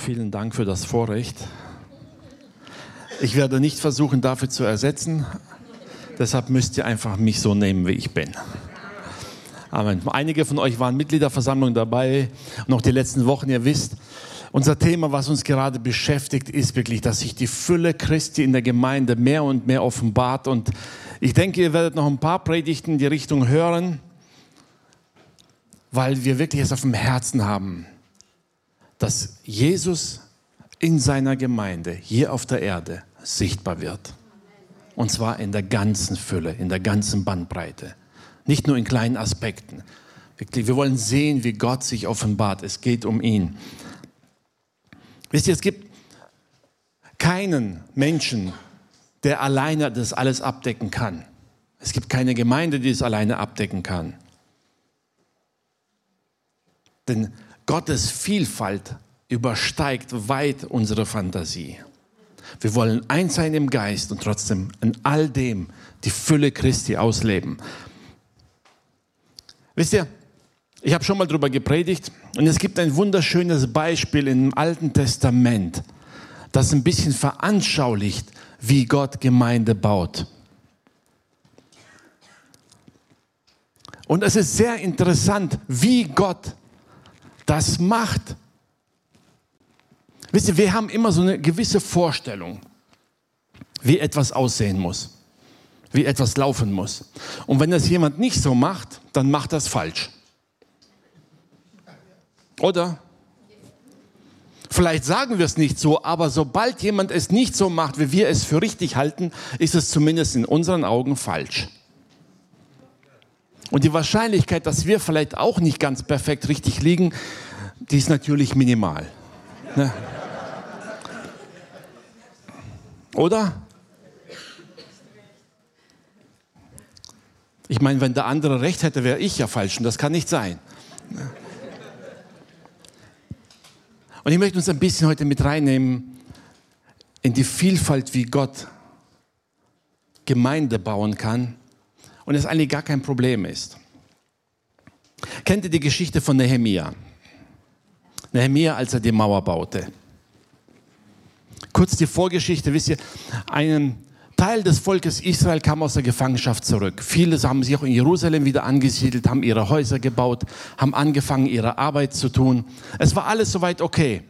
vielen Dank für das Vorrecht. Ich werde nicht versuchen, dafür zu ersetzen. Deshalb müsst ihr einfach mich so nehmen, wie ich bin. Amen. Einige von euch waren Mitgliederversammlung dabei, noch die letzten Wochen. Ihr wisst, unser Thema, was uns gerade beschäftigt, ist wirklich, dass sich die Fülle Christi in der Gemeinde mehr und mehr offenbart. Und ich denke, ihr werdet noch ein paar Predigten in die Richtung hören, weil wir wirklich es auf dem Herzen haben, dass Jesus in seiner Gemeinde hier auf der Erde sichtbar wird. Und zwar in der ganzen Fülle, in der ganzen Bandbreite. Nicht nur in kleinen Aspekten. Wir wollen sehen, wie Gott sich offenbart. Es geht um ihn. Wisst ihr, es gibt keinen Menschen, der alleine das alles abdecken kann. Es gibt keine Gemeinde, die es alleine abdecken kann. Denn Gottes Vielfalt übersteigt weit unsere Fantasie. Wir wollen eins sein im Geist und trotzdem in all dem die Fülle Christi ausleben. Wisst ihr, ich habe schon mal darüber gepredigt und es gibt ein wunderschönes Beispiel im Alten Testament, das ein bisschen veranschaulicht, wie Gott Gemeinde baut. Und es ist sehr interessant, wie Gott das macht. Wisst ihr, wir haben immer so eine gewisse Vorstellung, wie etwas aussehen muss, wie etwas laufen muss. Und wenn das jemand nicht so macht, dann macht das falsch. Oder? Vielleicht sagen wir es nicht so, aber sobald jemand es nicht so macht, wie wir es für richtig halten, ist es zumindest in unseren Augen falsch. Und die Wahrscheinlichkeit, dass wir vielleicht auch nicht ganz perfekt richtig liegen, die ist natürlich minimal. Ne? Oder? Ich meine, wenn der andere recht hätte, wäre ich ja falsch und das kann nicht sein. Und ich möchte uns ein bisschen heute mit reinnehmen in die Vielfalt, wie Gott Gemeinde bauen kann und es eigentlich gar kein Problem ist. Kennt ihr die Geschichte von Nehemia? Nehemia, als er die Mauer baute. Kurz die Vorgeschichte, wisst ihr, ein Teil des Volkes Israel kam aus der Gefangenschaft zurück. Viele haben sich auch in Jerusalem wieder angesiedelt, haben ihre Häuser gebaut, haben angefangen, ihre Arbeit zu tun. Es war alles soweit okay.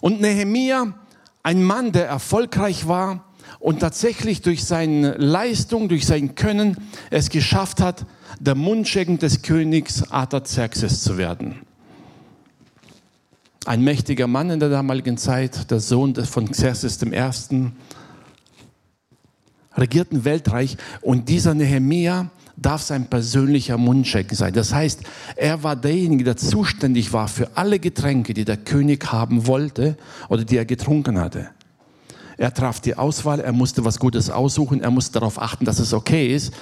Und Nehemia, ein Mann, der erfolgreich war und tatsächlich durch seine Leistung, durch sein Können es geschafft hat, der Mundschenk des Königs Artaxerxes zu werden ein mächtiger Mann in der damaligen Zeit, der Sohn von Xerxes I., regierten Weltreich und dieser Nehemia darf sein persönlicher Mundschenk sein. Das heißt, er war derjenige, der zuständig war für alle Getränke, die der König haben wollte oder die er getrunken hatte. Er traf die Auswahl, er musste was Gutes aussuchen, er musste darauf achten, dass es okay ist.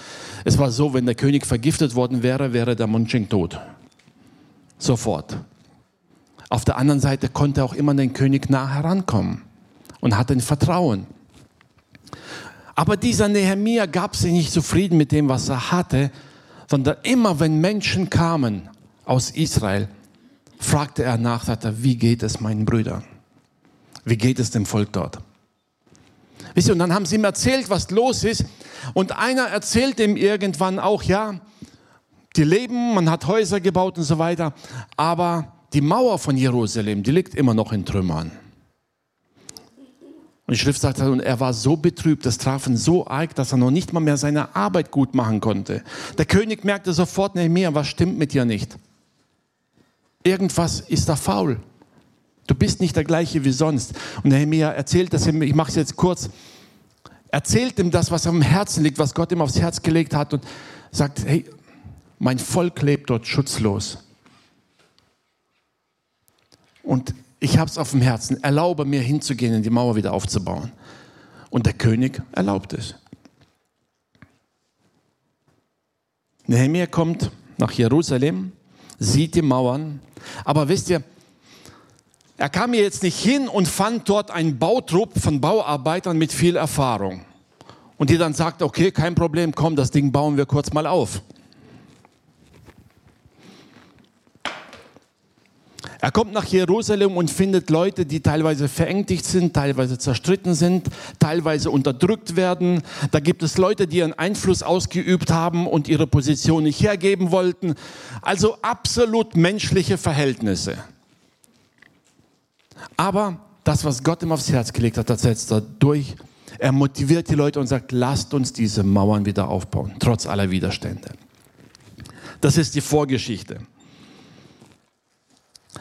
Es war so, wenn der König vergiftet worden wäre, wäre der Mundschenk tot. Sofort. Auf der anderen Seite konnte auch immer den König nah herankommen und hatte ein Vertrauen. Aber dieser Nehemia gab sich nicht zufrieden mit dem, was er hatte, sondern immer wenn Menschen kamen aus Israel, fragte er nach, sagte, wie geht es meinen Brüdern? Wie geht es dem Volk dort? Wisst ihr, und dann haben sie ihm erzählt, was los ist. Und einer erzählt ihm irgendwann auch, ja, die leben, man hat Häuser gebaut und so weiter, aber die Mauer von Jerusalem, die liegt immer noch in Trümmern. Und die Schrift sagt, und er war so betrübt, das traf ihn so arg, dass er noch nicht mal mehr seine Arbeit gut machen konnte. Der König merkte sofort, Nehemiah, was stimmt mit dir nicht? Irgendwas ist da faul. Du bist nicht der gleiche wie sonst. Und Nehemiah erzählt das ich mache es jetzt kurz, erzählt ihm das, was am Herzen liegt, was Gott ihm aufs Herz gelegt hat und sagt, hey, mein Volk lebt dort schutzlos. Und ich habe es auf dem Herzen, erlaube mir hinzugehen, in die Mauer wieder aufzubauen. Und der König erlaubt es. Nehemiah kommt nach Jerusalem, sieht die Mauern, aber wisst ihr, er kam hier jetzt nicht hin und fand dort einen Bautrupp von Bauarbeitern mit viel Erfahrung. Und die dann sagt, okay, kein Problem, komm, das Ding bauen wir kurz mal auf. Er kommt nach Jerusalem und findet Leute, die teilweise verängstigt sind, teilweise zerstritten sind, teilweise unterdrückt werden. Da gibt es Leute, die ihren Einfluss ausgeübt haben und ihre Position nicht hergeben wollten. Also absolut menschliche Verhältnisse. Aber das, was Gott ihm aufs Herz gelegt hat, das setzt er durch. Er motiviert die Leute und sagt, lasst uns diese Mauern wieder aufbauen, trotz aller Widerstände. Das ist die Vorgeschichte.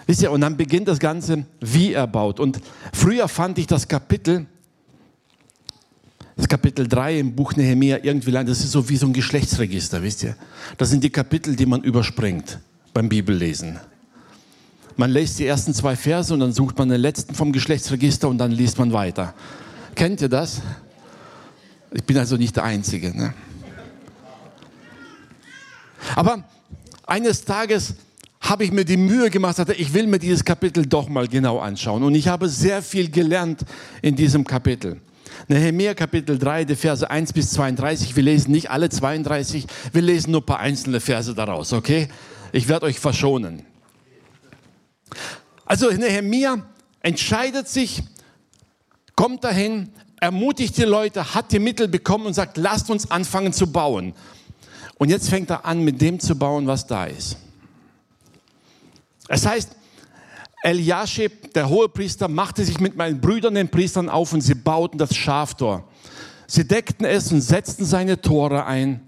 Wisst ihr, und dann beginnt das Ganze, wie er baut. Und früher fand ich das Kapitel, das Kapitel 3 im Buch Nehemiah irgendwie lang, das ist so wie so ein Geschlechtsregister, wisst ihr. Das sind die Kapitel, die man überspringt beim Bibellesen. Man liest die ersten zwei Verse und dann sucht man den letzten vom Geschlechtsregister und dann liest man weiter. Kennt ihr das? Ich bin also nicht der Einzige. Ne? Aber eines Tages habe ich mir die Mühe gemacht, sagte, ich will mir dieses Kapitel doch mal genau anschauen. Und ich habe sehr viel gelernt in diesem Kapitel. Nehemiah Kapitel 3, die Verse 1 bis 32. Wir lesen nicht alle 32, wir lesen nur ein paar einzelne Verse daraus, okay? Ich werde euch verschonen. Also Nehemiah entscheidet sich, kommt dahin, ermutigt die Leute, hat die Mittel bekommen und sagt, lasst uns anfangen zu bauen. Und jetzt fängt er an, mit dem zu bauen, was da ist. Es heißt, Eliashib, der Hohepriester, machte sich mit meinen Brüdern, den Priestern, auf und sie bauten das Schaftor. Sie deckten es und setzten seine Tore ein.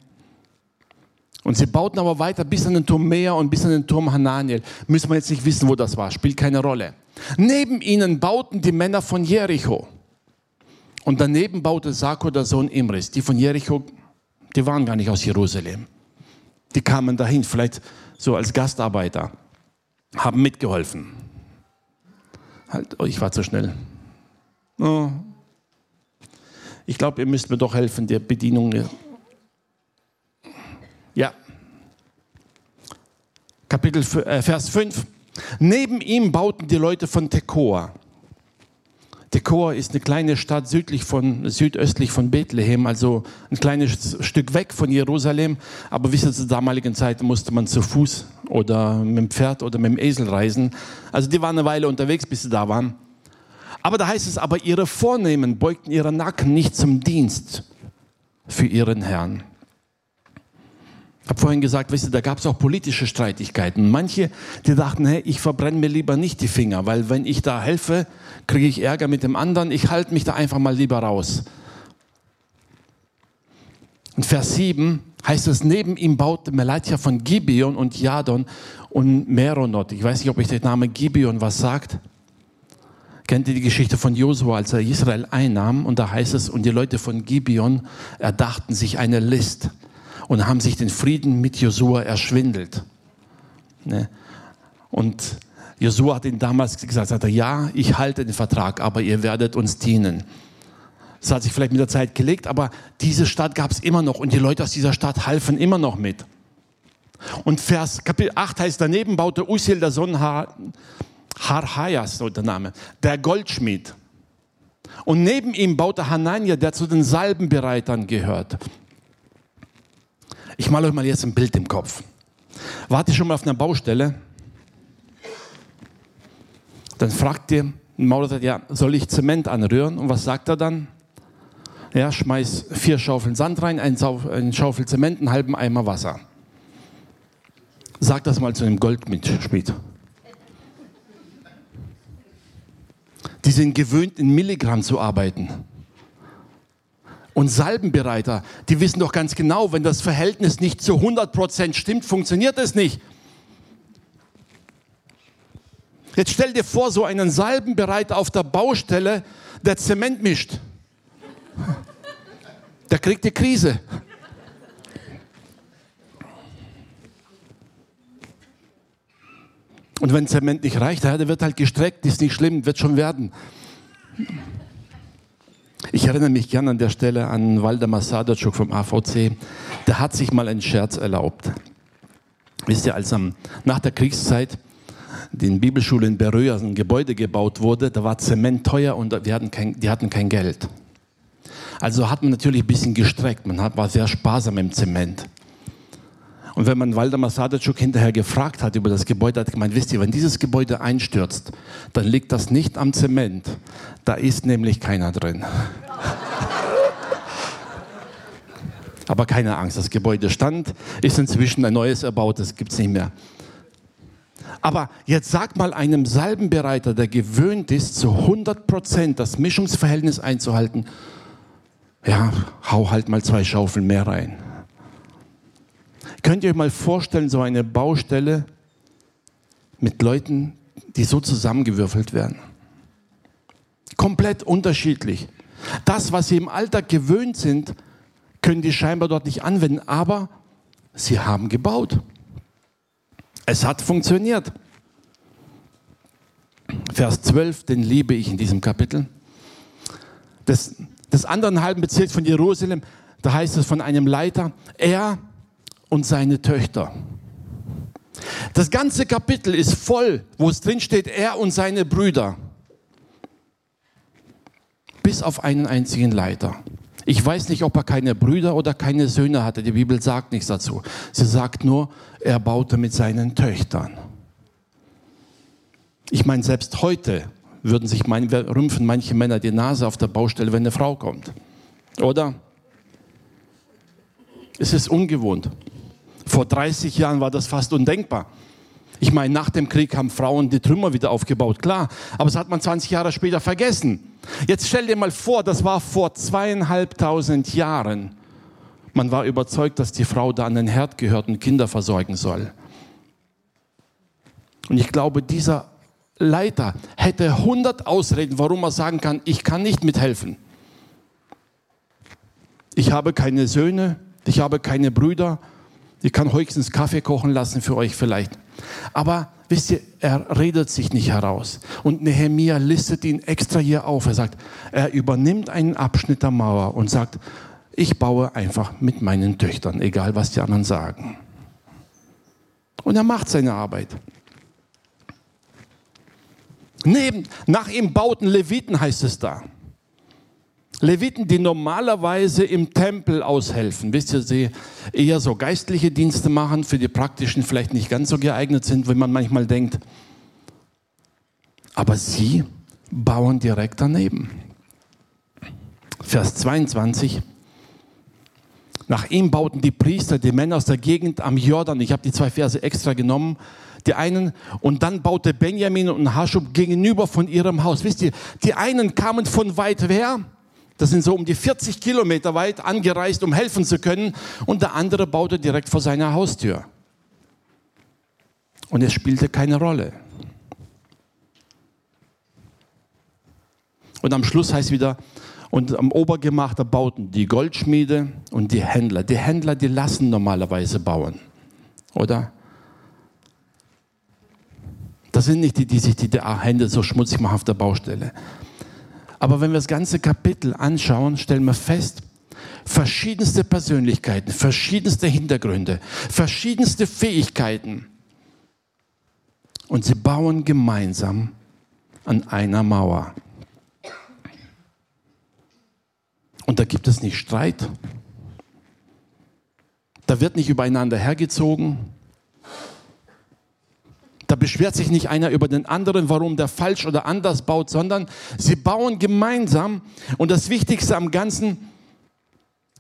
Und sie bauten aber weiter bis an den Turm Meer und bis an den Turm Hananiel. Müssen wir jetzt nicht wissen, wo das war, spielt keine Rolle. Neben ihnen bauten die Männer von Jericho. Und daneben baute Sako, der Sohn Imris. Die von Jericho, die waren gar nicht aus Jerusalem. Die kamen dahin, vielleicht so als Gastarbeiter haben mitgeholfen. Halt, oh, ich war zu schnell. Oh. Ich glaube, ihr müsst mir doch helfen, der Bedienung. Ja. Kapitel äh, Vers 5. Neben ihm bauten die Leute von Tekoa. Tekoa ist eine kleine Stadt südlich von, südöstlich von Bethlehem, also ein kleines Stück weg von Jerusalem. Aber wisst ihr, zur damaligen Zeit musste man zu Fuß oder mit dem Pferd oder mit dem Esel reisen. Also die waren eine Weile unterwegs, bis sie da waren. Aber da heißt es, aber ihre Vornehmen beugten ihre Nacken nicht zum Dienst für ihren Herrn. Ich habe vorhin gesagt, weißt du, da gab es auch politische Streitigkeiten. Manche, die dachten, hey, ich verbrenne mir lieber nicht die Finger, weil wenn ich da helfe, kriege ich Ärger mit dem anderen. Ich halte mich da einfach mal lieber raus. In Vers 7 heißt es, neben ihm baute Melatja von Gibeon und Jadon und Meronot. Ich weiß nicht, ob euch der Name Gibeon was sagt. Kennt ihr die Geschichte von Josua, als er Israel einnahm? Und da heißt es, und die Leute von Gibeon erdachten sich eine List und haben sich den Frieden mit Josua erschwindelt. Ne? Und Josua hat ihn damals gesagt, sagte, ja, ich halte den Vertrag, aber ihr werdet uns dienen. Das hat sich vielleicht mit der Zeit gelegt, aber diese Stadt gab es immer noch und die Leute aus dieser Stadt halfen immer noch mit. Und Vers Kapitel 8 heißt, daneben baute Usiel der Sohn Harhayas, so der Name, der Goldschmied. Und neben ihm baute Hanania, der zu den Salbenbereitern gehört. Ich male euch mal jetzt ein Bild im Kopf. Wart ihr schon mal auf einer Baustelle? Dann fragt ihr ein Maurer, ja, soll ich Zement anrühren? Und was sagt er dann? Ja, schmeiß vier Schaufeln Sand rein, ein, Schaufel Zement, einen halben Eimer Wasser. Sag das mal zu einem Goldschmied. Die sind gewöhnt, in Milligramm zu arbeiten. Und Salbenbereiter, die wissen doch ganz genau, wenn das Verhältnis nicht zu 100% stimmt, funktioniert es nicht. Jetzt stell dir vor, so einen Salbenbereiter auf der Baustelle, der Zement mischt. Der kriegt die Krise. Und wenn Zement nicht reicht, der wird halt gestreckt, ist nicht schlimm, wird schon werden. Ich erinnere mich gerne an der Stelle an Waldemar Sadatschuk vom AVC. Der hat sich mal einen Scherz erlaubt. Wisst ihr, als am, nach der Kriegszeit die Bibelschule in Beröa ein Gebäude gebaut wurde, da war Zement teuer und wir hatten kein, die hatten kein Geld. Also hat man natürlich ein bisschen gestreckt, man war sehr sparsam im Zement. Und wenn man Waldemar Sadatschuk hinterher gefragt hat über das Gebäude, hat er gemeint, wisst ihr, wenn dieses Gebäude einstürzt, dann liegt das nicht am Zement. Da ist nämlich keiner drin. Aber keine Angst, das Gebäude stand, ist inzwischen ein neues erbaut, das gibt es nicht mehr. Aber jetzt sag mal einem Salbenbereiter, der gewöhnt ist, zu 100 Prozent das Mischungsverhältnis einzuhalten, ja, hau halt mal zwei Schaufeln mehr rein. Könnt ihr euch mal vorstellen, so eine Baustelle mit Leuten, die so zusammengewürfelt werden? Komplett unterschiedlich. Das, was sie im Alltag gewöhnt sind, können die scheinbar dort nicht anwenden, aber sie haben gebaut. Es hat funktioniert. Vers 12, den liebe ich in diesem Kapitel. Des, des anderen halben Bezirks von Jerusalem, da heißt es von einem Leiter, er und seine Töchter. Das ganze Kapitel ist voll, wo es drin steht, er und seine Brüder. Bis auf einen einzigen Leiter. Ich weiß nicht, ob er keine Brüder oder keine Söhne hatte. Die Bibel sagt nichts dazu. Sie sagt nur, er baute mit seinen Töchtern. Ich meine, selbst heute würden sich mein, rümpfen manche Männer die Nase auf der Baustelle, wenn eine Frau kommt. Oder? Es ist ungewohnt. Vor 30 Jahren war das fast undenkbar. Ich meine, nach dem Krieg haben Frauen die Trümmer wieder aufgebaut, klar. Aber das hat man 20 Jahre später vergessen. Jetzt stell dir mal vor, das war vor zweieinhalbtausend Jahren. Man war überzeugt, dass die Frau da an den Herd gehört und Kinder versorgen soll. Und ich glaube, dieser Leiter hätte 100 Ausreden, warum er sagen kann, ich kann nicht mithelfen. Ich habe keine Söhne, ich habe keine Brüder, ich kann höchstens Kaffee kochen lassen für euch vielleicht. Aber wisst ihr, er redet sich nicht heraus. Und Nehemia listet ihn extra hier auf. Er sagt, er übernimmt einen Abschnitt der Mauer und sagt, ich baue einfach mit meinen Töchtern, egal was die anderen sagen. Und er macht seine Arbeit. Neben, nach ihm bauten Leviten, heißt es da. Leviten, die normalerweise im Tempel aushelfen. Wisst ihr, sie eher so geistliche Dienste machen, für die praktischen vielleicht nicht ganz so geeignet sind, wie man manchmal denkt. Aber sie bauen direkt daneben. Vers 22. Nach ihm bauten die Priester, die Männer aus der Gegend am Jordan, ich habe die zwei Verse extra genommen, die einen, und dann baute Benjamin und Haschub gegenüber von ihrem Haus. Wisst ihr, die einen kamen von weit her, das sind so um die 40 Kilometer weit angereist, um helfen zu können. Und der andere baute direkt vor seiner Haustür. Und es spielte keine Rolle. Und am Schluss heißt wieder, und am Obergemach, da bauten die Goldschmiede und die Händler. Die Händler, die lassen normalerweise bauen. Oder? Das sind nicht die, die sich die Hände so schmutzig machen auf der Baustelle. Aber wenn wir das ganze Kapitel anschauen, stellen wir fest, verschiedenste Persönlichkeiten, verschiedenste Hintergründe, verschiedenste Fähigkeiten. Und sie bauen gemeinsam an einer Mauer. Und da gibt es nicht Streit. Da wird nicht übereinander hergezogen. Da beschwert sich nicht einer über den anderen, warum der falsch oder anders baut, sondern sie bauen gemeinsam. Und das Wichtigste am Ganzen,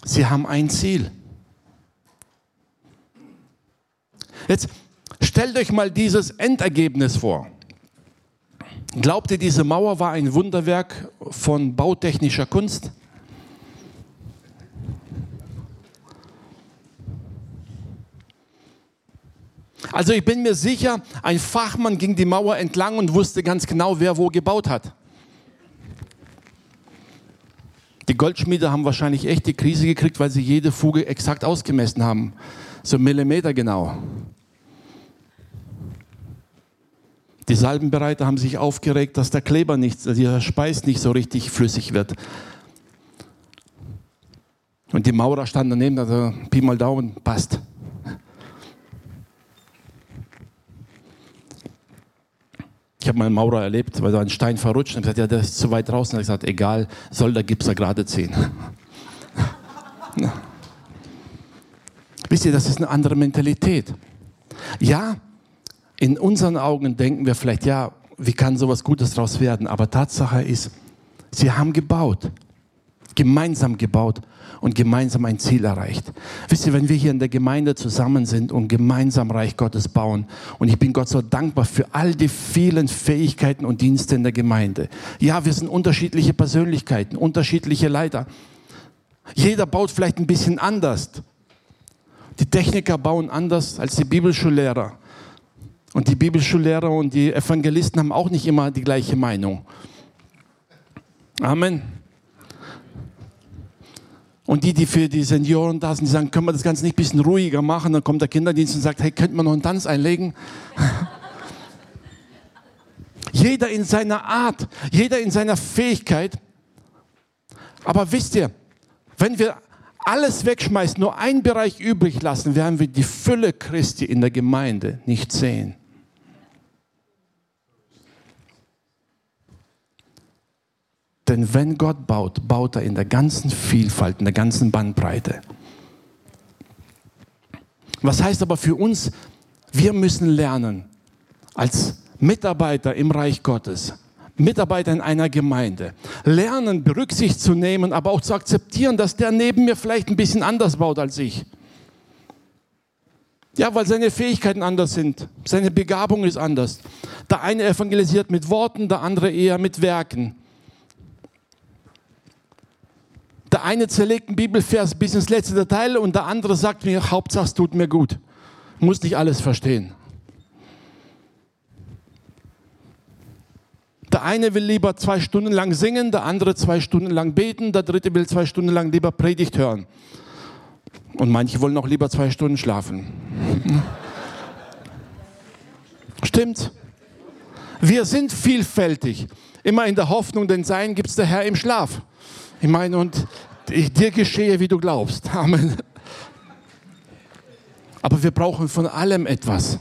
sie haben ein Ziel. Jetzt stellt euch mal dieses Endergebnis vor. Glaubt ihr, diese Mauer war ein Wunderwerk von bautechnischer Kunst? Also ich bin mir sicher, ein Fachmann ging die Mauer entlang und wusste ganz genau, wer wo gebaut hat. Die Goldschmiede haben wahrscheinlich echt die Krise gekriegt, weil sie jede Fuge exakt ausgemessen haben. So Millimeter genau. Die Salbenbereiter haben sich aufgeregt, dass der Kleber nicht, der Speis nicht so richtig flüssig wird. Und die Maurer standen daneben, also Pi mal Daumen, passt. Ich habe mal einen Maurer erlebt, weil da ein Stein verrutscht und gesagt, ja, der ist zu weit draußen. Und ich gesagt, egal, soll der Gipser gerade ziehen. Wisst ihr, das ist eine andere Mentalität. Ja, in unseren Augen denken wir vielleicht, ja, wie kann sowas Gutes daraus werden? Aber Tatsache ist, sie haben gebaut, gemeinsam gebaut und gemeinsam ein Ziel erreicht. Wisst ihr, wenn wir hier in der Gemeinde zusammen sind und gemeinsam Reich Gottes bauen, und ich bin Gott so dankbar für all die vielen Fähigkeiten und Dienste in der Gemeinde. Ja, wir sind unterschiedliche Persönlichkeiten, unterschiedliche Leiter. Jeder baut vielleicht ein bisschen anders. Die Techniker bauen anders als die Bibelschullehrer. Und die Bibelschullehrer und die Evangelisten haben auch nicht immer die gleiche Meinung. Amen. Und die, die für die Senioren da sind, die sagen, können wir das Ganze nicht ein bisschen ruhiger machen? Dann kommt der Kinderdienst und sagt, hey, könnten wir noch einen Tanz einlegen? jeder in seiner Art, jeder in seiner Fähigkeit. Aber wisst ihr, wenn wir alles wegschmeißen, nur einen Bereich übrig lassen, werden wir die Fülle Christi in der Gemeinde nicht sehen. Denn wenn Gott baut, baut er in der ganzen Vielfalt, in der ganzen Bandbreite. Was heißt aber für uns, wir müssen lernen, als Mitarbeiter im Reich Gottes, Mitarbeiter in einer Gemeinde, lernen, Berücksicht zu nehmen, aber auch zu akzeptieren, dass der neben mir vielleicht ein bisschen anders baut als ich. Ja, weil seine Fähigkeiten anders sind, seine Begabung ist anders. Der eine evangelisiert mit Worten, der andere eher mit Werken. Der eine zerlegt einen Bibelvers bis ins letzte Detail und der andere sagt mir, Hauptsache es tut mir gut. Muss nicht alles verstehen. Der eine will lieber zwei Stunden lang singen, der andere zwei Stunden lang beten, der dritte will zwei Stunden lang lieber Predigt hören. Und manche wollen auch lieber zwei Stunden schlafen. Stimmt. Wir sind vielfältig. Immer in der Hoffnung, denn sein gibt es der Herr im Schlaf. Ich meine, und dir geschehe, wie du glaubst. Amen. Aber wir brauchen von allem etwas.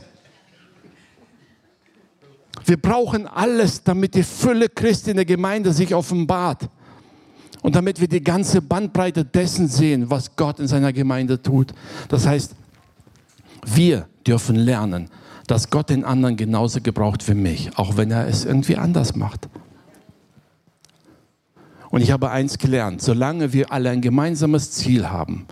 Wir brauchen alles, damit die Fülle Christi in der Gemeinde sich offenbart. Und damit wir die ganze Bandbreite dessen sehen, was Gott in seiner Gemeinde tut. Das heißt, wir dürfen lernen, dass Gott den anderen genauso gebraucht wie mich, auch wenn er es irgendwie anders macht. Und ich habe eins gelernt, solange wir alle ein gemeinsames Ziel haben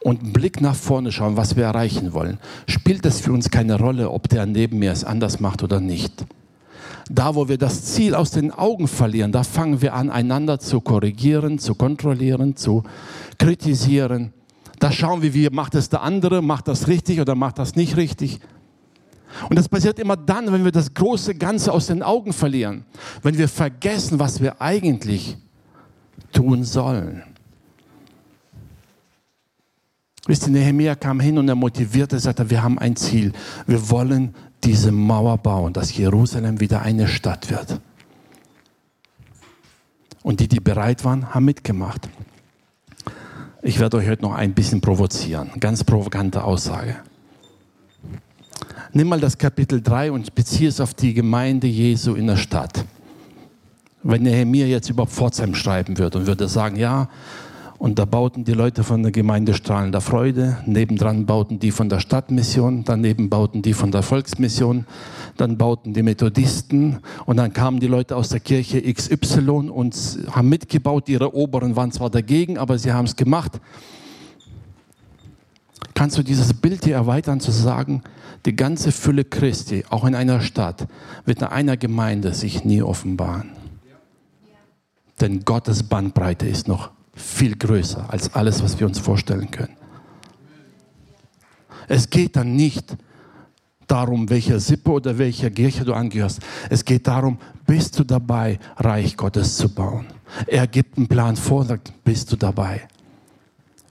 und einen Blick nach vorne schauen, was wir erreichen wollen, spielt es für uns keine Rolle, ob der neben mir es anders macht oder nicht. Da, wo wir das Ziel aus den Augen verlieren, da fangen wir an, einander zu korrigieren, zu kontrollieren, zu kritisieren. Da schauen wir, wie macht es der andere, macht das richtig oder macht das nicht richtig. Und das passiert immer dann, wenn wir das große Ganze aus den Augen verlieren, wenn wir vergessen, was wir eigentlich tun sollen. Wisst ihr, Nehemiah kam hin und er motivierte, sagte, wir haben ein Ziel. Wir wollen diese Mauer bauen, dass Jerusalem wieder eine Stadt wird. Und die, die bereit waren, haben mitgemacht. Ich werde euch heute noch ein bisschen provozieren. Ganz provokante Aussage. Nimm mal das Kapitel 3 und beziehe es auf die Gemeinde Jesu in der Stadt. Wenn Nehemiah jetzt über Pforzheim schreiben würde und würde sagen, ja, und da bauten die Leute von der Gemeinde Strahlen der Freude, nebendran bauten die von der Stadtmission, daneben bauten die von der Volksmission, dann bauten die Methodisten und dann kamen die Leute aus der Kirche XY und haben mitgebaut, ihre Oberen waren zwar dagegen, aber sie haben es gemacht. Kannst du dieses Bild hier erweitern zu sagen, die ganze Fülle Christi, auch in einer Stadt, wird in einer Gemeinde sich nie offenbaren. Denn Gottes Bandbreite ist noch viel größer als alles, was wir uns vorstellen können. Es geht dann nicht darum, welcher Sippe oder welcher Kirche du angehörst. Es geht darum, bist du dabei, Reich Gottes zu bauen. Er gibt einen Plan vor und sagt, bist du dabei.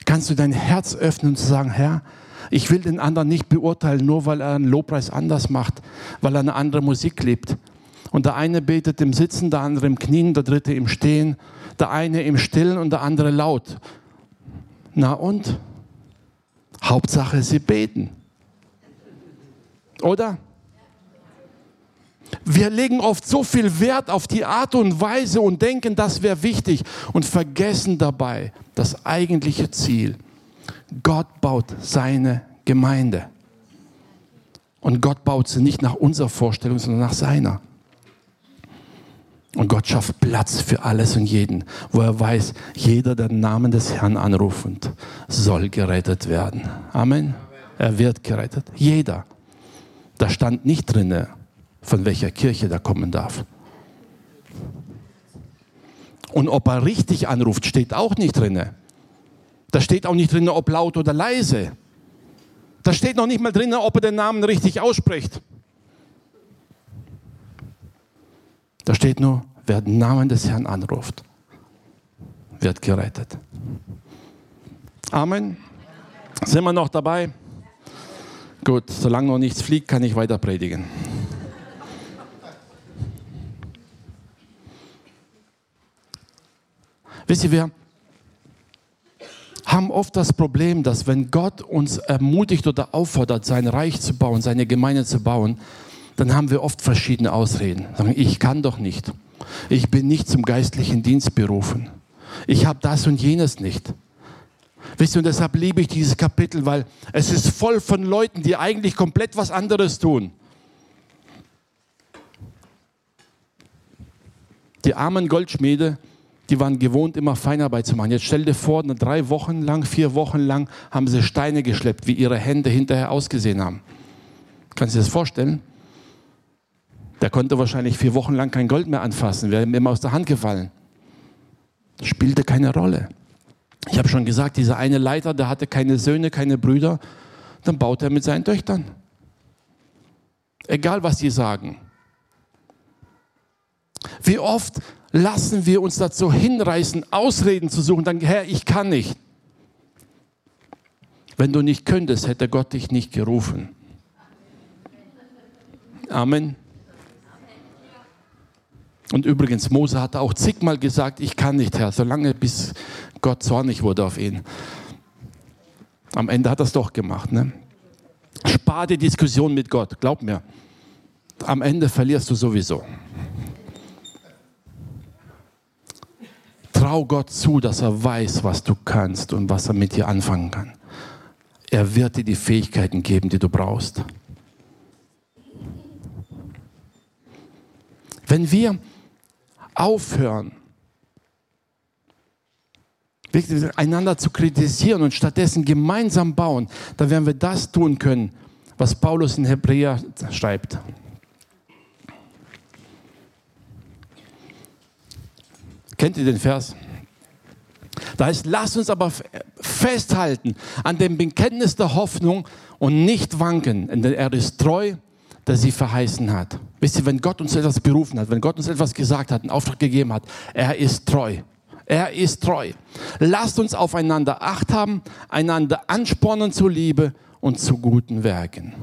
Kannst du dein Herz öffnen und sagen, Herr, ich will den anderen nicht beurteilen, nur weil er einen Lobpreis anders macht, weil er eine andere Musik liebt. Und der eine betet im Sitzen, der andere im Knien, der dritte im Stehen, der eine im Stillen und der andere laut. Na und? Hauptsache, sie beten. Oder? Wir legen oft so viel Wert auf die Art und Weise und denken, das wäre wichtig und vergessen dabei das eigentliche Ziel Gott baut seine Gemeinde. Und Gott baut sie nicht nach unserer Vorstellung, sondern nach seiner. Und Gott schafft Platz für alles und jeden, wo er weiß, jeder, der den Namen des Herrn anrufend, soll gerettet werden. Amen. Er wird gerettet. Jeder. Da stand nicht drinne, von welcher Kirche der kommen darf. Und ob er richtig anruft, steht auch nicht drinne. Da steht auch nicht drinne, ob laut oder leise. Da steht noch nicht mal drin, ob er den Namen richtig ausspricht. Da steht nur, wer den Namen des Herrn anruft, wird gerettet. Amen. Sind wir noch dabei? Gut, solange noch nichts fliegt, kann ich weiter predigen. Wisst ihr, wir, haben oft das Problem, dass wenn Gott uns ermutigt oder auffordert, sein Reich zu bauen, seine Gemeinde zu bauen, dann haben wir oft verschiedene Ausreden. Sagen, ich kann doch nicht. Ich bin nicht zum geistlichen Dienst berufen. Ich habe das und jenes nicht. Wisst ihr, und deshalb liebe ich dieses Kapitel, weil es ist voll von Leuten, die eigentlich komplett was anderes tun. Die armen Goldschmiede, die waren gewohnt, immer Feinarbeit zu machen. Jetzt stell dir vor, drei Wochen lang, vier Wochen lang haben sie Steine geschleppt, wie ihre Hände hinterher ausgesehen haben. Kannst du dir das vorstellen? Der konnte wahrscheinlich vier Wochen lang kein Gold mehr anfassen, wäre ihm immer aus der Hand gefallen. Das spielte keine Rolle. Ich habe schon gesagt, dieser eine Leiter, der hatte keine Söhne, keine Brüder, dann baut er mit seinen Töchtern. Egal, was die sagen. Wie oft lassen wir uns dazu hinreißen, Ausreden zu suchen, dann, Herr, ich kann nicht. Wenn du nicht könntest, hätte Gott dich nicht gerufen. Amen. Und übrigens, Mose hatte auch zigmal gesagt, ich kann nicht, Herr, solange bis Gott zornig wurde auf ihn. Am Ende hat er es doch gemacht. Ne? Spar die Diskussion mit Gott, glaub mir. Am Ende verlierst du sowieso. Trau Gott zu, dass er weiß, was du kannst und was er mit dir anfangen kann. Er wird dir die Fähigkeiten geben, die du brauchst. Wenn wir aufhören, einander zu kritisieren und stattdessen gemeinsam bauen, dann werden wir das tun können, was Paulus in Hebräer schreibt. Kennt ihr den Vers? Da heißt, lasst uns aber festhalten an dem Bekenntnis der Hoffnung und nicht wanken, denn er ist treu, der sie verheißen hat. Wisst ihr, wenn Gott uns etwas berufen hat, wenn Gott uns etwas gesagt hat, einen Auftrag gegeben hat, er ist treu. Er ist treu. Lasst uns aufeinander Acht haben, einander anspornen zur Liebe und zu guten Werken.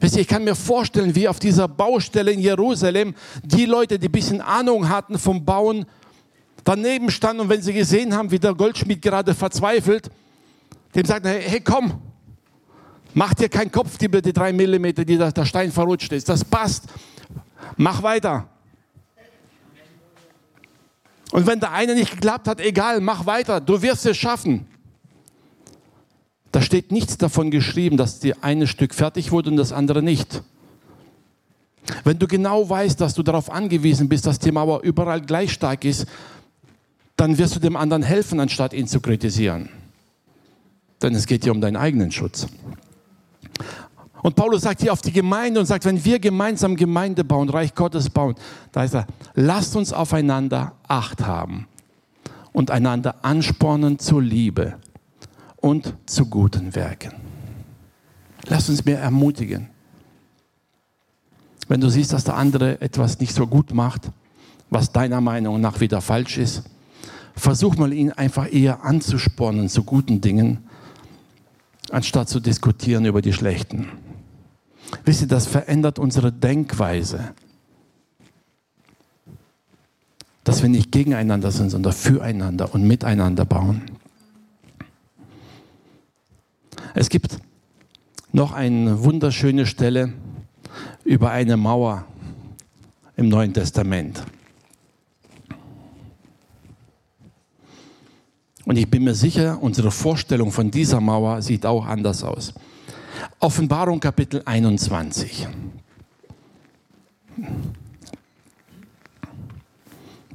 Wisst ihr, ich kann mir vorstellen, wie auf dieser Baustelle in Jerusalem die Leute, die ein bisschen Ahnung hatten vom Bauen, daneben standen und wenn sie gesehen haben, wie der Goldschmied gerade verzweifelt, dem sagten, hey, hey komm, mach dir keinen Kopf, die, die drei Millimeter, die der Stein verrutscht ist. Das passt. Mach weiter. Und wenn der eine nicht geklappt hat, egal, mach weiter. Du wirst es schaffen. Da steht nichts davon geschrieben, dass die eine Stück fertig wurde und das andere nicht. Wenn du genau weißt, dass du darauf angewiesen bist, dass die Mauer überall gleich stark ist, dann wirst du dem anderen helfen, anstatt ihn zu kritisieren. Denn es geht ja um deinen eigenen Schutz. Und Paulus sagt hier auf die Gemeinde und sagt, wenn wir gemeinsam Gemeinde bauen, Reich Gottes bauen, da heißt er, lasst uns aufeinander Acht haben und einander anspornen zur Liebe und zu guten Werken. Lass uns mehr ermutigen. Wenn du siehst, dass der andere etwas nicht so gut macht, was deiner Meinung nach wieder falsch ist, versuch mal ihn einfach eher anzuspornen zu guten Dingen, anstatt zu diskutieren über die schlechten. Wisst ihr, das verändert unsere Denkweise. Dass wir nicht gegeneinander sind, sondern füreinander und miteinander bauen. Es gibt noch eine wunderschöne Stelle über eine Mauer im Neuen Testament. Und ich bin mir sicher, unsere Vorstellung von dieser Mauer sieht auch anders aus. Offenbarung Kapitel 21.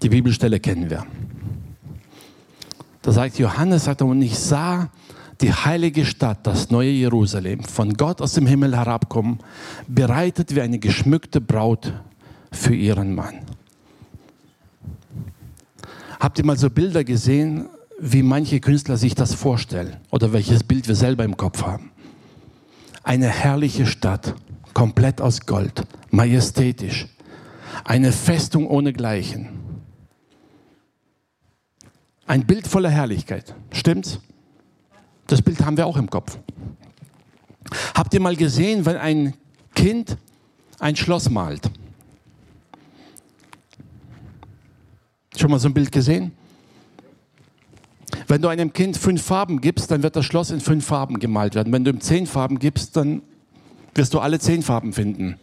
Die Bibelstelle kennen wir. Da sagt Johannes, sagt er, und ich sah die heilige Stadt, das neue Jerusalem, von Gott aus dem Himmel herabkommen, bereitet wie eine geschmückte Braut für ihren Mann. Habt ihr mal so Bilder gesehen, wie manche Künstler sich das vorstellen oder welches Bild wir selber im Kopf haben? Eine herrliche Stadt, komplett aus Gold, majestätisch, eine Festung ohne Gleichen. Ein Bild voller Herrlichkeit, stimmt's? Das Bild haben wir auch im Kopf. Habt ihr mal gesehen, wenn ein Kind ein Schloss malt? Schon mal so ein Bild gesehen? Wenn du einem Kind fünf Farben gibst, dann wird das Schloss in fünf Farben gemalt werden. Wenn du ihm zehn Farben gibst, dann wirst du alle zehn Farben finden.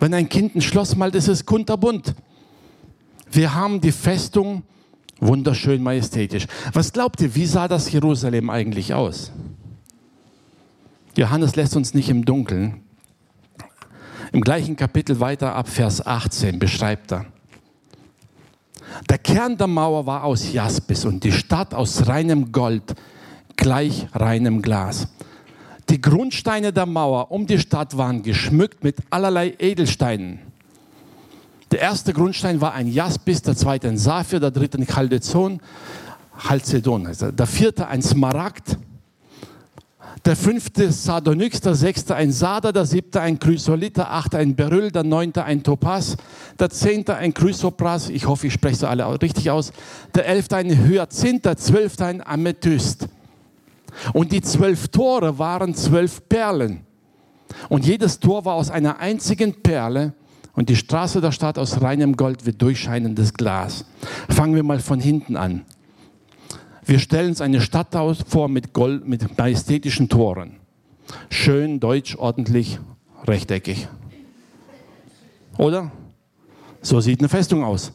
Wenn ein Kind ein Schloss malt, ist es kunterbunt. Wir haben die Festung Wunderschön majestätisch. Was glaubt ihr, wie sah das Jerusalem eigentlich aus? Johannes lässt uns nicht im Dunkeln. Im gleichen Kapitel weiter ab Vers 18 beschreibt er. Der Kern der Mauer war aus Jaspis und die Stadt aus reinem Gold, gleich reinem Glas. Die Grundsteine der Mauer um die Stadt waren geschmückt mit allerlei Edelsteinen. Der erste Grundstein war ein Jaspis, der zweite ein Saphir, der dritte ein Chaldezon, Chalcedon. Also der vierte ein Smaragd, der fünfte Sardonyx, der sechste ein Sarder, der siebte ein Chrysolit, der achte ein Beryl, der neunte ein Topaz, der zehnte ein Chrysopras, ich hoffe, ich spreche sie alle richtig aus, der elfte ein Hyazinth, der zwölfte ein Amethyst. Und die zwölf Tore waren zwölf Perlen. Und jedes Tor war aus einer einzigen Perle und die Straße der Stadt aus reinem Gold wie durchscheinendes Glas. Fangen wir mal von hinten an. Wir stellen uns eine Stadt vor mit, Gold, mit majestätischen Toren. Schön, deutsch, ordentlich, rechteckig. Oder? So sieht eine Festung aus.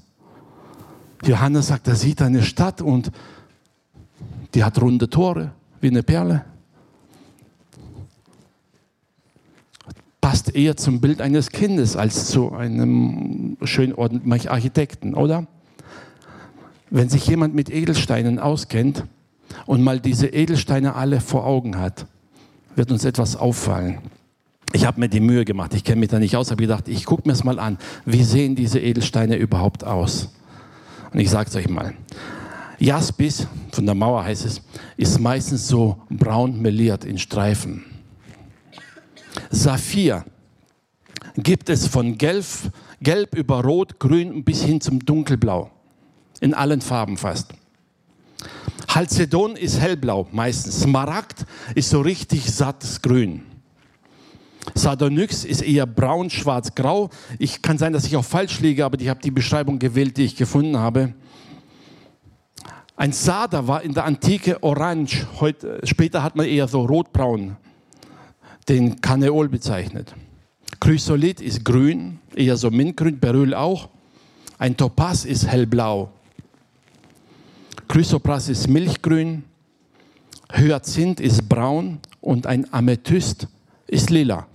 Johannes sagt, er sieht eine Stadt und die hat runde Tore, wie eine Perle. Passt eher zum Bild eines Kindes als zu einem schön ordentlichen Architekten, oder? Wenn sich jemand mit Edelsteinen auskennt und mal diese Edelsteine alle vor Augen hat, wird uns etwas auffallen. Ich habe mir die Mühe gemacht, ich kenne mich da nicht aus, habe gedacht, ich gucke mir es mal an, wie sehen diese Edelsteine überhaupt aus? Und ich sage es euch mal. Jaspis, von der Mauer heißt es, ist meistens so braun meliert in Streifen. Saphir gibt es von gelb, gelb über rot, grün bis hin zum dunkelblau. In allen Farben fast. Halcedon ist hellblau meistens. Smaragd ist so richtig sattes Grün. Sardonyx ist eher braun, schwarz, grau. Ich kann sein, dass ich auch falsch liege, aber ich habe die Beschreibung gewählt, die ich gefunden habe. Ein Sarder war in der Antike orange. Heute, später hat man eher so rotbraun den Kaneol bezeichnet. Chrysolit ist grün, eher so mintgrün, Beryl auch. Ein Topaz ist hellblau. Chrysopras ist milchgrün. Hyazinth ist braun und ein Amethyst ist lila.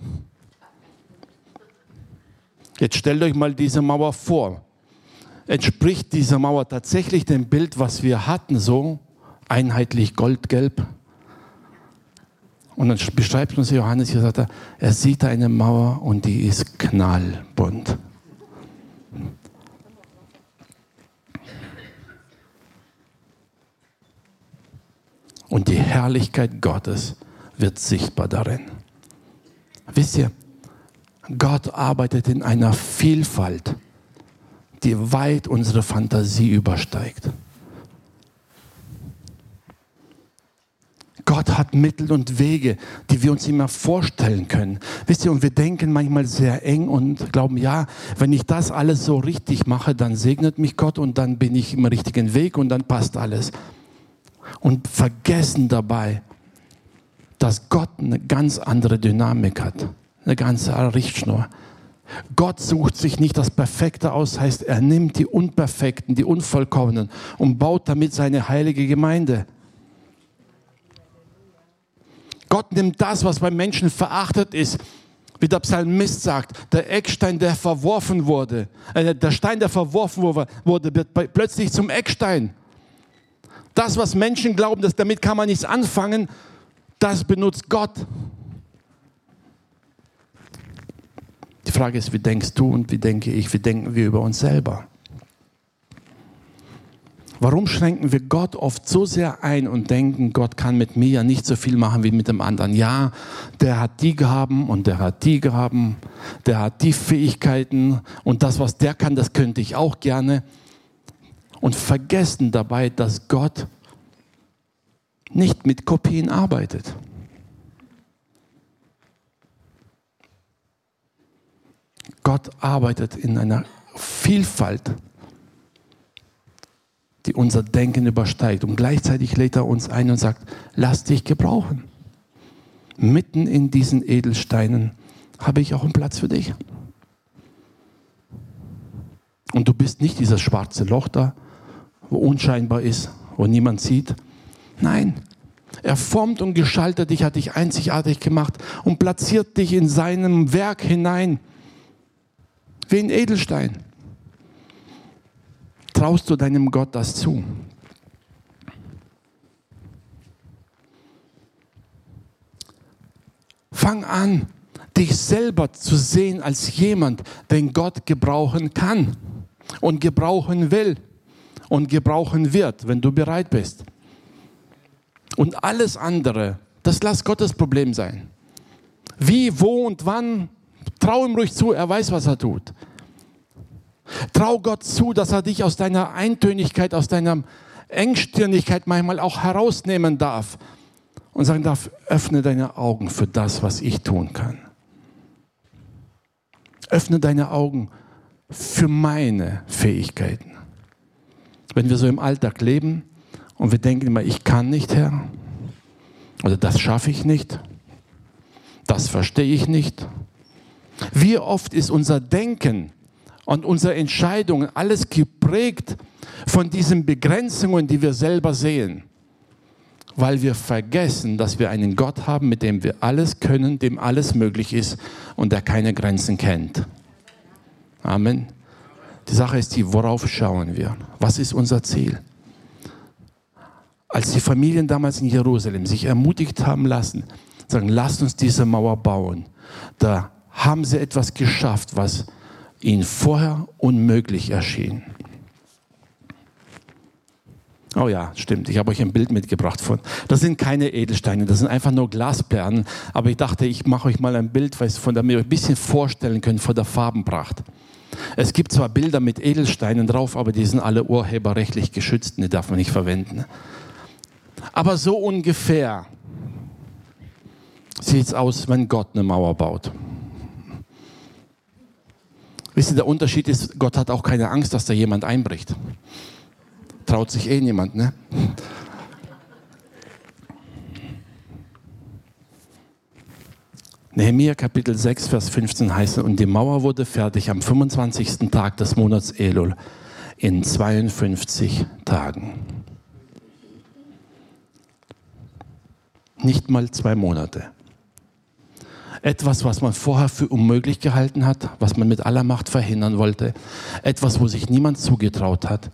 Jetzt stellt euch mal diese Mauer vor. Entspricht diese Mauer tatsächlich dem Bild, was wir hatten, so einheitlich goldgelb? Und dann beschreibt uns Johannes, hier sagt er, er sieht eine Mauer und die ist knallbunt. Und die Herrlichkeit Gottes wird sichtbar darin. Wisst ihr, Gott arbeitet in einer Vielfalt, die weit unsere Fantasie übersteigt. Gott hat Mittel und Wege, die wir uns immer vorstellen können. Wisst ihr, und wir denken manchmal sehr eng und glauben, ja, wenn ich das alles so richtig mache, dann segnet mich Gott und dann bin ich im richtigen Weg und dann passt alles. Und vergessen dabei, dass Gott eine ganz andere Dynamik hat, eine ganze Richtschnur. Gott sucht sich nicht das Perfekte aus, heißt, er nimmt die Unperfekten, die Unvollkommenen und baut damit seine heilige Gemeinde. Gott nimmt das, was beim Menschen verachtet ist, wie der Psalmist sagt, der Eckstein, der verworfen wurde, äh, der Stein, der verworfen wurde, wird plötzlich zum Eckstein. Das, was Menschen glauben, dass damit kann man nichts anfangen, das benutzt Gott. Die Frage ist, wie denkst du und wie denke ich, wie denken wir über uns selber? Warum schränken wir Gott oft so sehr ein und denken, Gott kann mit mir ja nicht so viel machen wie mit dem anderen? Ja, der hat die Gaben und der hat die Gaben, der hat die Fähigkeiten und das, was der kann, das könnte ich auch gerne. Und vergessen dabei, dass Gott nicht mit Kopien arbeitet. Gott arbeitet in einer Vielfalt die unser Denken übersteigt. Und gleichzeitig lädt er uns ein und sagt, lass dich gebrauchen. Mitten in diesen Edelsteinen habe ich auch einen Platz für dich. Und du bist nicht dieses schwarze Loch da, wo unscheinbar ist, wo niemand sieht. Nein, er formt und gestaltet dich, hat dich einzigartig gemacht und platziert dich in seinem Werk hinein, wie ein Edelstein. Traust du deinem Gott das zu? Fang an, dich selber zu sehen als jemand, den Gott gebrauchen kann und gebrauchen will und gebrauchen wird, wenn du bereit bist. Und alles andere, das lass Gottes Problem sein. Wie, wo und wann, trau ihm ruhig zu, er weiß, was er tut. Trau Gott zu, dass er dich aus deiner Eintönigkeit, aus deiner Engstirnigkeit manchmal auch herausnehmen darf und sagen darf, öffne deine Augen für das, was ich tun kann. Öffne deine Augen für meine Fähigkeiten. Wenn wir so im Alltag leben und wir denken immer, ich kann nicht, Herr, oder das schaffe ich nicht, das verstehe ich nicht. Wie oft ist unser Denken und unsere Entscheidungen, alles geprägt von diesen Begrenzungen, die wir selber sehen. Weil wir vergessen, dass wir einen Gott haben, mit dem wir alles können, dem alles möglich ist und der keine Grenzen kennt. Amen. Die Sache ist die, worauf schauen wir? Was ist unser Ziel? Als die Familien damals in Jerusalem sich ermutigt haben lassen, sagen, lasst uns diese Mauer bauen, da haben sie etwas geschafft, was ihnen vorher unmöglich erschien. Oh ja, stimmt. Ich habe euch ein Bild mitgebracht von. Das sind keine Edelsteine, das sind einfach nur Glasperlen. Aber ich dachte, ich mache euch mal ein Bild, von dem ihr euch ein bisschen vorstellen könnt von der Farbenpracht. Es gibt zwar Bilder mit Edelsteinen drauf, aber die sind alle urheberrechtlich geschützt, die darf man nicht verwenden. Aber so ungefähr sieht es aus, wenn Gott eine Mauer baut. Wisst ihr, der Unterschied ist, Gott hat auch keine Angst, dass da jemand einbricht. Traut sich eh niemand, ne? Nehemiah Kapitel 6, Vers 15 heißt, und die Mauer wurde fertig am 25. Tag des Monats Elul in 52 Tagen. Nicht mal zwei Monate etwas, was man vorher für unmöglich gehalten hat, was man mit aller Macht verhindern wollte, etwas, wo sich niemand zugetraut hat.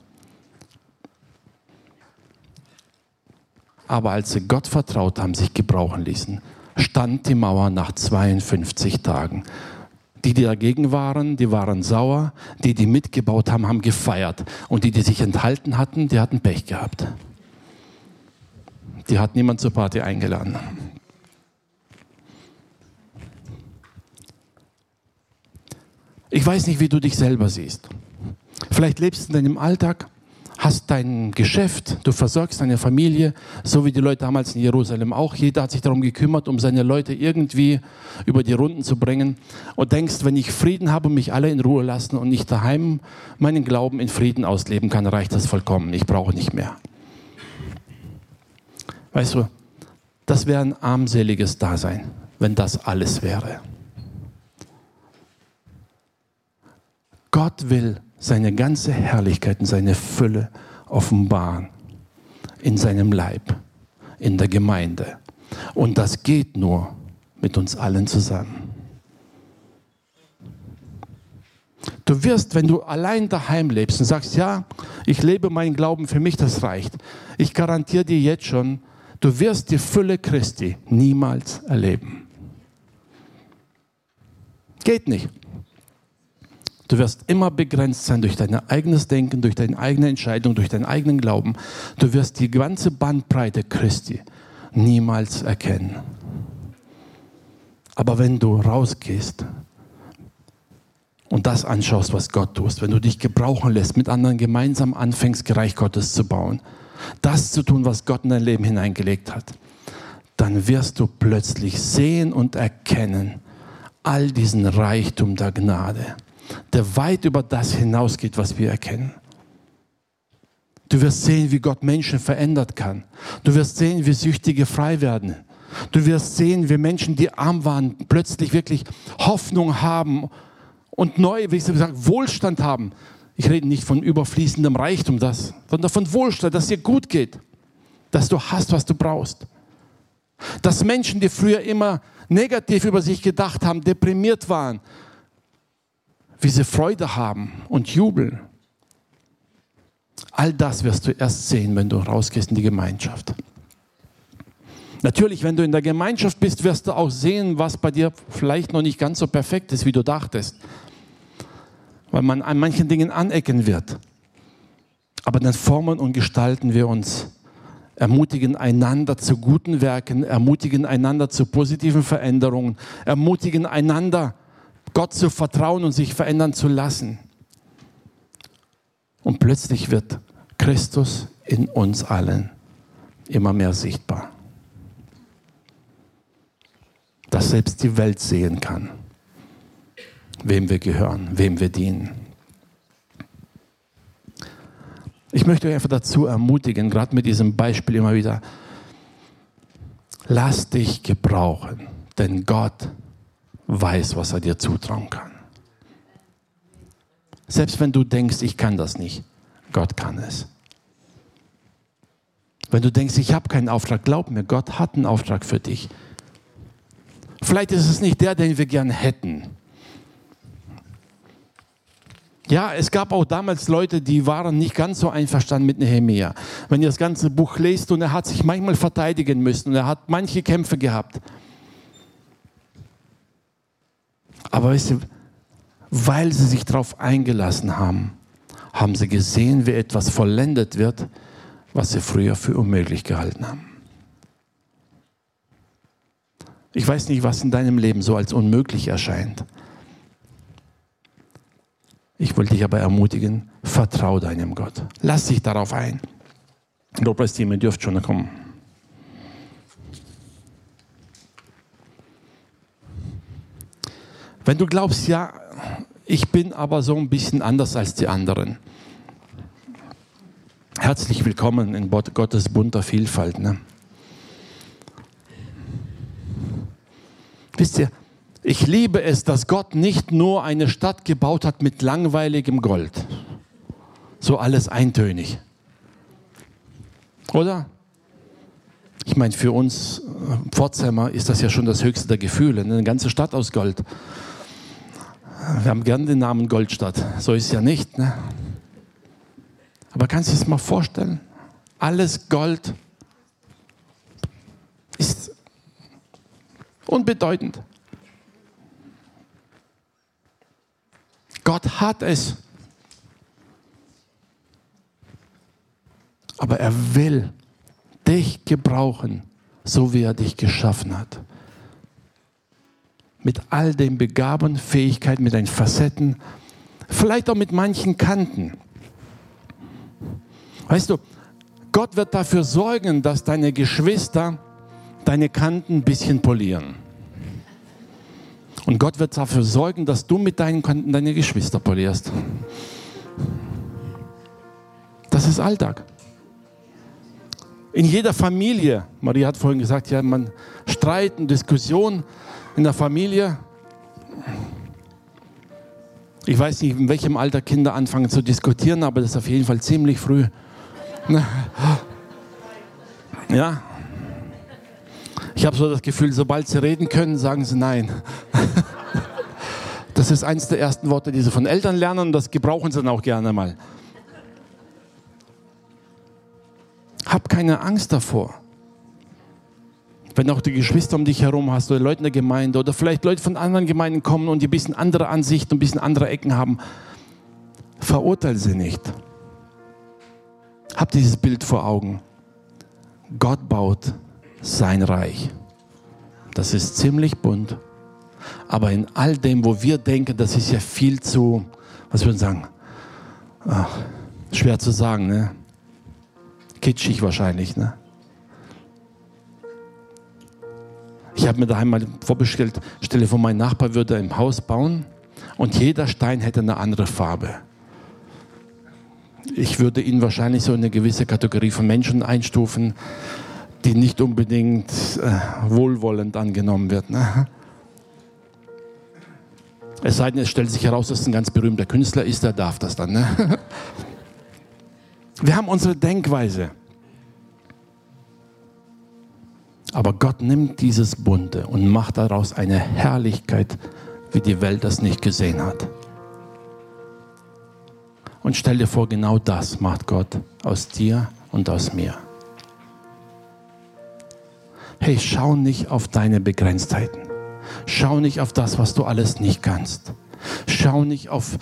Aber als sie Gott vertraut haben, sich gebrauchen ließen, stand die Mauer nach 52 Tagen. Die, die dagegen waren, die waren sauer. Die, die mitgebaut haben, haben gefeiert. Und die, die sich enthalten hatten, die hatten Pech gehabt. Die hat niemand zur Party eingeladen. Ich weiß nicht, wie du dich selber siehst. Vielleicht lebst du in deinem Alltag, hast dein Geschäft, du versorgst deine Familie, so wie die Leute damals in Jerusalem auch. Jeder hat sich darum gekümmert, um seine Leute irgendwie über die Runden zu bringen. Und denkst, wenn ich Frieden habe und mich alle in Ruhe lassen und nicht daheim meinen Glauben in Frieden ausleben kann, reicht das vollkommen. Ich brauche nicht mehr. Weißt du, das wäre ein armseliges Dasein, wenn das alles wäre. Gott will seine ganze Herrlichkeit und seine Fülle offenbaren in seinem Leib, in der Gemeinde. Und das geht nur mit uns allen zusammen. Du wirst, wenn du allein daheim lebst und sagst, ja, ich lebe meinen Glauben für mich, das reicht. Ich garantiere dir jetzt schon, du wirst die Fülle Christi niemals erleben. Geht nicht. Du wirst immer begrenzt sein durch dein eigenes Denken, durch deine eigene Entscheidung, durch deinen eigenen Glauben. Du wirst die ganze Bandbreite Christi niemals erkennen. Aber wenn du rausgehst und das anschaust, was Gott tust, wenn du dich gebrauchen lässt, mit anderen gemeinsam anfängst, Reich Gottes zu bauen, das zu tun, was Gott in dein Leben hineingelegt hat, dann wirst du plötzlich sehen und erkennen all diesen Reichtum der Gnade, der weit über das hinausgeht, was wir erkennen. Du wirst sehen, wie Gott Menschen verändert kann. Du wirst sehen, wie Süchtige frei werden. Du wirst sehen, wie Menschen, die arm waren, plötzlich wirklich Hoffnung haben und neu, wie ich gesagt, Wohlstand haben. Ich rede nicht von überfließendem Reichtum, das, sondern von Wohlstand, dass dir gut geht, dass du hast, was du brauchst. Dass Menschen, die früher immer negativ über sich gedacht haben, deprimiert waren, wie sie Freude haben und jubeln. All das wirst du erst sehen, wenn du rausgehst in die Gemeinschaft. Natürlich, wenn du in der Gemeinschaft bist, wirst du auch sehen, was bei dir vielleicht noch nicht ganz so perfekt ist, wie du dachtest. Weil man an manchen Dingen anecken wird. Aber dann formen und gestalten wir uns, ermutigen einander zu guten Werken, ermutigen einander zu positiven Veränderungen, ermutigen einander, Gott zu vertrauen und sich verändern zu lassen. Und plötzlich wird Christus in uns allen immer mehr sichtbar dass selbst die Welt sehen kann, wem wir gehören, wem wir dienen. Ich möchte euch einfach dazu ermutigen, gerade mit diesem Beispiel immer wieder, lass dich gebrauchen, denn Gott weiß, was er dir zutrauen kann. Selbst wenn du denkst, ich kann das nicht, Gott kann es. Wenn du denkst, ich habe keinen Auftrag, glaub mir, Gott hat einen Auftrag für dich. Vielleicht ist es nicht der, den wir gern hätten. Ja, es gab auch damals Leute, die waren nicht ganz so einverstanden mit Nehemia. Wenn ihr das ganze Buch lest und er hat sich manchmal verteidigen müssen und er hat manche Kämpfe gehabt. Aber weißt du, weil sie sich darauf eingelassen haben, haben sie gesehen, wie etwas vollendet wird, was sie früher für unmöglich gehalten haben. Ich weiß nicht, was in deinem Leben so als unmöglich erscheint. Ich wollte dich aber ermutigen, vertrau deinem Gott. Lass dich darauf ein. Lobpreisteam, ihr dürft schon kommen. Wenn du glaubst, ja, ich bin aber so ein bisschen anders als die anderen. Herzlich willkommen in Gottes bunter Vielfalt. Ne? Wisst ihr, ich liebe es, dass Gott nicht nur eine Stadt gebaut hat mit langweiligem Gold. So alles eintönig. Oder? Ich meine, für uns äh, Pforzheimer ist das ja schon das höchste der Gefühle. Ne? Eine ganze Stadt aus Gold. Wir haben gern den Namen Goldstadt. So ist es ja nicht. Ne? Aber kannst du dir das mal vorstellen? Alles Gold ist unbedeutend. Gott hat es. Aber er will dich gebrauchen, so wie er dich geschaffen hat. Mit all den Begaben, Fähigkeiten, mit deinen Facetten, vielleicht auch mit manchen Kanten. Weißt du, Gott wird dafür sorgen, dass deine Geschwister deine Kanten ein bisschen polieren. Und Gott wird dafür sorgen, dass du mit deinen Kanten deine Geschwister polierst. Das ist Alltag. In jeder Familie, Maria hat vorhin gesagt, ja, man Streiten, Diskussion in der Familie. Ich weiß nicht, in welchem Alter Kinder anfangen zu diskutieren, aber das ist auf jeden Fall ziemlich früh. Ja. Ich habe so das Gefühl, sobald sie reden können, sagen sie nein. Das ist eines der ersten Worte, die sie von Eltern lernen und das gebrauchen sie dann auch gerne mal. Hab keine Angst davor. Wenn auch die Geschwister um dich herum hast oder Leute in der Gemeinde oder vielleicht Leute von anderen Gemeinden kommen und die ein bisschen andere Ansichten, ein bisschen andere Ecken haben, verurteile sie nicht. Hab dieses Bild vor Augen. Gott baut sein Reich. Das ist ziemlich bunt. Aber in all dem, wo wir denken, das ist ja viel zu, was würden wir sagen, ach, schwer zu sagen, ne? kitschig wahrscheinlich. Ne? Ich habe mir daheim mal vorbestellt, stelle vor, mein Nachbar würde ein Haus bauen und jeder Stein hätte eine andere Farbe. Ich würde ihn wahrscheinlich so in eine gewisse Kategorie von Menschen einstufen, die nicht unbedingt äh, wohlwollend angenommen wird. Ne? Es sei denn, es stellt sich heraus, dass es ein ganz berühmter Künstler ist, der darf das dann. Ne? Wir haben unsere Denkweise. Aber Gott nimmt dieses Bunte und macht daraus eine Herrlichkeit, wie die Welt das nicht gesehen hat. Und stell dir vor, genau das macht Gott aus dir und aus mir. Hey, schau nicht auf deine Begrenztheiten. Schau nicht auf das, was du alles nicht kannst. Schau nicht auf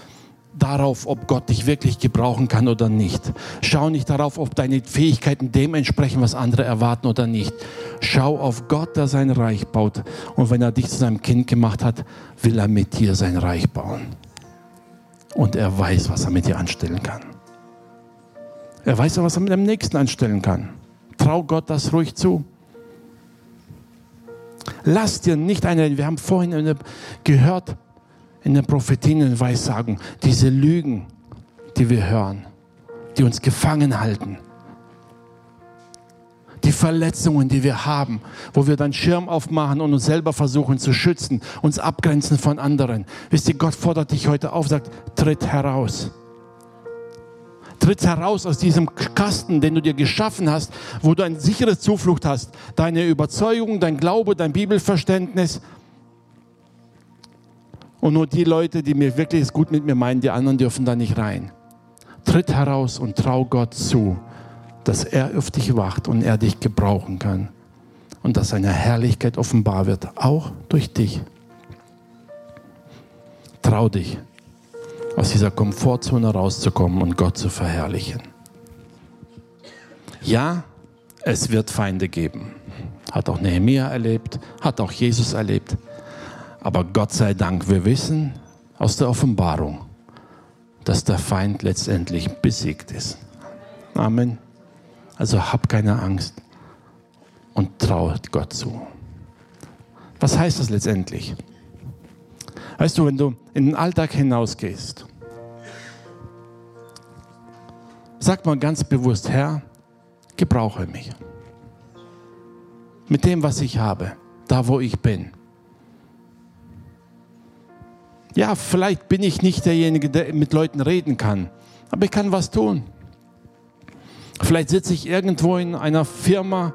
darauf, ob Gott dich wirklich gebrauchen kann oder nicht. Schau nicht darauf, ob deine Fähigkeiten dem entsprechen, was andere erwarten oder nicht. Schau auf Gott, der sein Reich baut. Und wenn er dich zu seinem Kind gemacht hat, will er mit dir sein Reich bauen. Und er weiß, was er mit dir anstellen kann. Er weiß, was er mit dem Nächsten anstellen kann. Trau Gott das ruhig zu. Lass dir nicht eine, wir haben vorhin gehört, in den Prophetinnen Weissagen, diese Lügen, die wir hören, die uns gefangen halten. Die Verletzungen, die wir haben, wo wir dann Schirm aufmachen und uns selber versuchen zu schützen, uns abgrenzen von anderen. Wisst ihr, Gott fordert dich heute auf, sagt, tritt heraus. Tritt heraus aus diesem Kasten, den du dir geschaffen hast, wo du eine sichere Zuflucht hast. Deine Überzeugung, dein Glaube, dein Bibelverständnis und nur die Leute, die mir wirklich es gut mit mir meinen, die anderen dürfen da nicht rein. Tritt heraus und trau Gott zu, dass er auf dich wacht und er dich gebrauchen kann. Und dass seine Herrlichkeit offenbar wird, auch durch dich. Trau dich, aus dieser Komfortzone rauszukommen und Gott zu verherrlichen. Ja, es wird Feinde geben. Hat auch Nehemiah erlebt, hat auch Jesus erlebt. Aber Gott sei Dank, wir wissen aus der Offenbarung, dass der Feind letztendlich besiegt ist. Amen. Also hab keine Angst und traue Gott zu. Was heißt das letztendlich? Weißt du, wenn du in den Alltag hinausgehst, sag mal ganz bewusst, Herr, gebrauche mich. Mit dem, was ich habe, da wo ich bin ja, vielleicht bin ich nicht derjenige, der mit Leuten reden kann, aber ich kann was tun. Vielleicht sitze ich irgendwo in einer Firma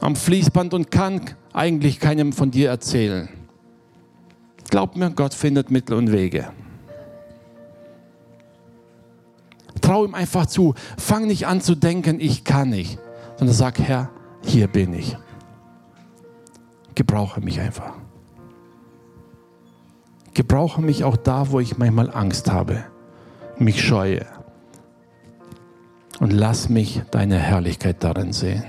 am Fließband und kann eigentlich keinem von dir erzählen. Glaub mir, Gott findet Mittel und Wege. Trau ihm einfach zu. Fang nicht an zu denken, ich kann nicht, sondern sag, Herr, hier bin ich. Gebrauche mich einfach. Gebrauche mich auch da, wo ich manchmal Angst habe, mich scheue. Und lass mich deine Herrlichkeit darin sehen.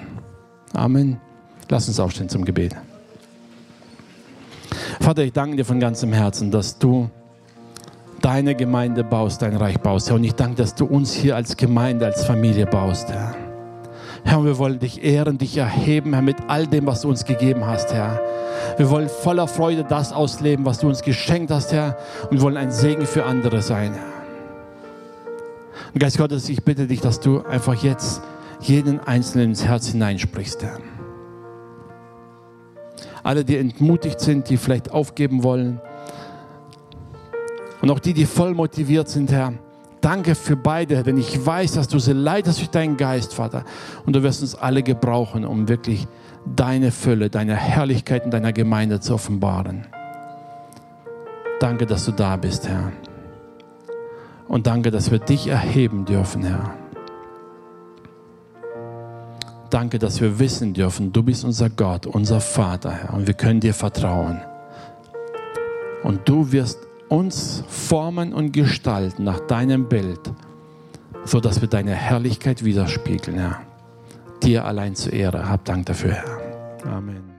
Amen. Lass uns aufstehen zum Gebet. Vater, ich danke dir von ganzem Herzen, dass du deine Gemeinde baust, dein Reich baust. Herr, und ich danke, dass du uns hier als Gemeinde, als Familie baust, Herr. Herr, wir wollen dich ehren, dich erheben, Herr, mit all dem, was du uns gegeben hast, Herr. Wir wollen voller Freude das ausleben, was du uns geschenkt hast, Herr. Und wir wollen ein Segen für andere sein. Und Geist Gottes, ich bitte dich, dass du einfach jetzt jeden Einzelnen ins Herz hineinsprichst, Herr. Alle, die entmutigt sind, die vielleicht aufgeben wollen. Und auch die, die voll motiviert sind, Herr. Danke für beide, denn ich weiß, dass du sie leitest durch deinen Geist, Vater. Und du wirst uns alle gebrauchen, um wirklich deine Fülle, deine Herrlichkeit in deiner Gemeinde zu offenbaren. Danke, dass du da bist, Herr. Und danke, dass wir dich erheben dürfen, Herr. Danke, dass wir wissen dürfen, du bist unser Gott, unser Vater, Herr, und wir können dir vertrauen. Und du wirst uns formen und gestalten nach deinem Bild, so dass wir deine Herrlichkeit widerspiegeln, Herr. Dir allein zur Ehre. Hab Dank dafür, Herr. Amen.